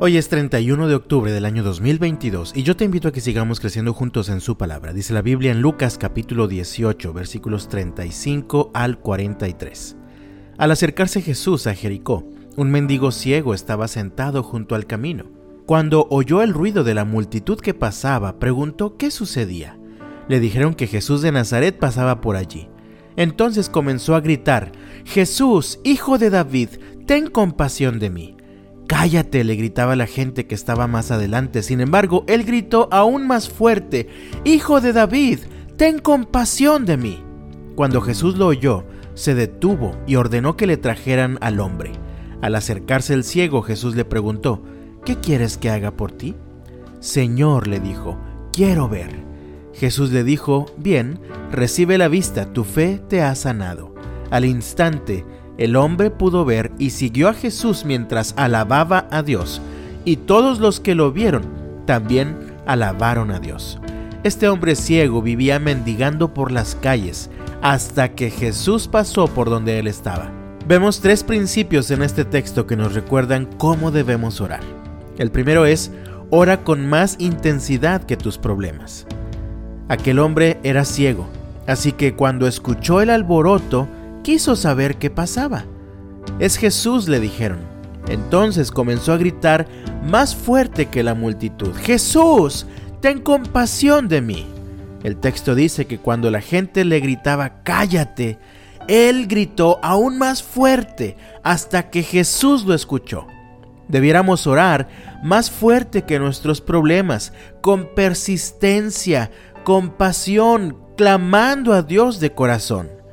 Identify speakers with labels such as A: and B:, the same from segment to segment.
A: Hoy es 31 de octubre del año 2022 y yo te invito a que sigamos creciendo juntos en su palabra. Dice la Biblia en Lucas capítulo 18 versículos 35 al 43. Al acercarse Jesús a Jericó, un mendigo ciego estaba sentado junto al camino. Cuando oyó el ruido de la multitud que pasaba, preguntó qué sucedía. Le dijeron que Jesús de Nazaret pasaba por allí. Entonces comenzó a gritar, Jesús, hijo de David, ten compasión de mí. Cállate, le gritaba la gente que estaba más adelante. Sin embargo, él gritó aún más fuerte, Hijo de David, ten compasión de mí. Cuando Jesús lo oyó, se detuvo y ordenó que le trajeran al hombre. Al acercarse el ciego, Jesús le preguntó, ¿qué quieres que haga por ti? Señor, le dijo, quiero ver. Jesús le dijo, bien, recibe la vista, tu fe te ha sanado. Al instante, el hombre pudo ver y siguió a Jesús mientras alababa a Dios, y todos los que lo vieron también alabaron a Dios. Este hombre ciego vivía mendigando por las calles hasta que Jesús pasó por donde él estaba. Vemos tres principios en este texto que nos recuerdan cómo debemos orar. El primero es, ora con más intensidad que tus problemas. Aquel hombre era ciego, así que cuando escuchó el alboroto, quiso saber qué pasaba. Es Jesús, le dijeron. Entonces comenzó a gritar más fuerte que la multitud. Jesús, ten compasión de mí. El texto dice que cuando la gente le gritaba, cállate, él gritó aún más fuerte hasta que Jesús lo escuchó. Debiéramos orar más fuerte que nuestros problemas, con persistencia, con pasión, clamando a Dios de corazón.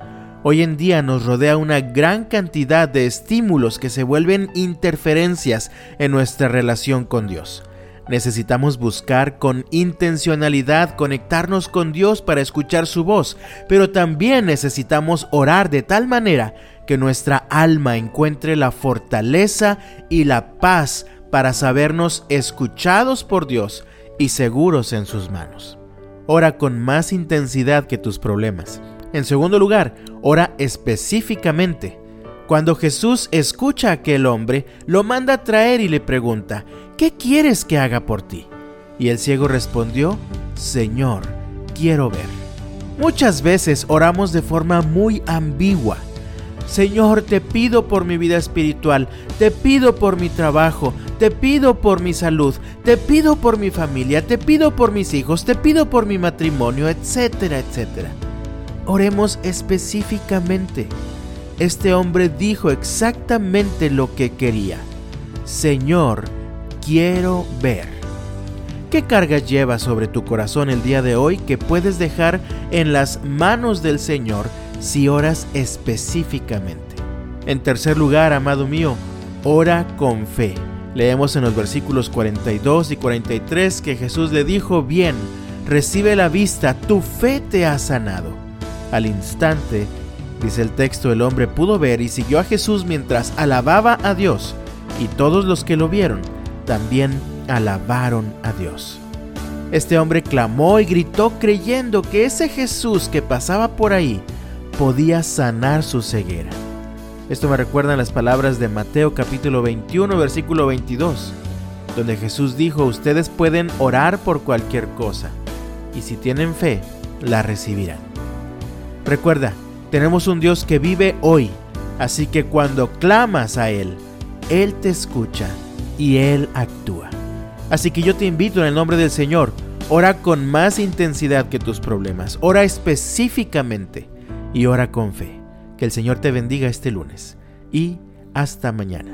A: Hoy en día nos rodea una gran cantidad de estímulos que se vuelven interferencias en nuestra relación con Dios. Necesitamos buscar con intencionalidad conectarnos con Dios para escuchar su voz, pero también necesitamos orar de tal manera que nuestra alma encuentre la fortaleza y la paz para sabernos escuchados por Dios y seguros en sus manos. Ora con más intensidad que tus problemas. En segundo lugar, ora específicamente. Cuando Jesús escucha a aquel hombre, lo manda a traer y le pregunta, ¿qué quieres que haga por ti? Y el ciego respondió, Señor, quiero ver. Muchas veces oramos de forma muy ambigua. Señor, te pido por mi vida espiritual, te pido por mi trabajo, te pido por mi salud, te pido por mi familia, te pido por mis hijos, te pido por mi matrimonio, etcétera, etcétera. Oremos específicamente. Este hombre dijo exactamente lo que quería. Señor, quiero ver. ¿Qué carga llevas sobre tu corazón el día de hoy que puedes dejar en las manos del Señor si oras específicamente? En tercer lugar, amado mío, ora con fe. Leemos en los versículos 42 y 43 que Jesús le dijo, bien, recibe la vista, tu fe te ha sanado. Al instante, dice el texto, el hombre pudo ver y siguió a Jesús mientras alababa a Dios, y todos los que lo vieron también alabaron a Dios. Este hombre clamó y gritó creyendo que ese Jesús que pasaba por ahí podía sanar su ceguera. Esto me recuerda las palabras de Mateo capítulo 21 versículo 22, donde Jesús dijo, ustedes pueden orar por cualquier cosa, y si tienen fe, la recibirán. Recuerda, tenemos un Dios que vive hoy, así que cuando clamas a Él, Él te escucha y Él actúa. Así que yo te invito en el nombre del Señor, ora con más intensidad que tus problemas, ora específicamente y ora con fe. Que el Señor te bendiga este lunes y hasta mañana.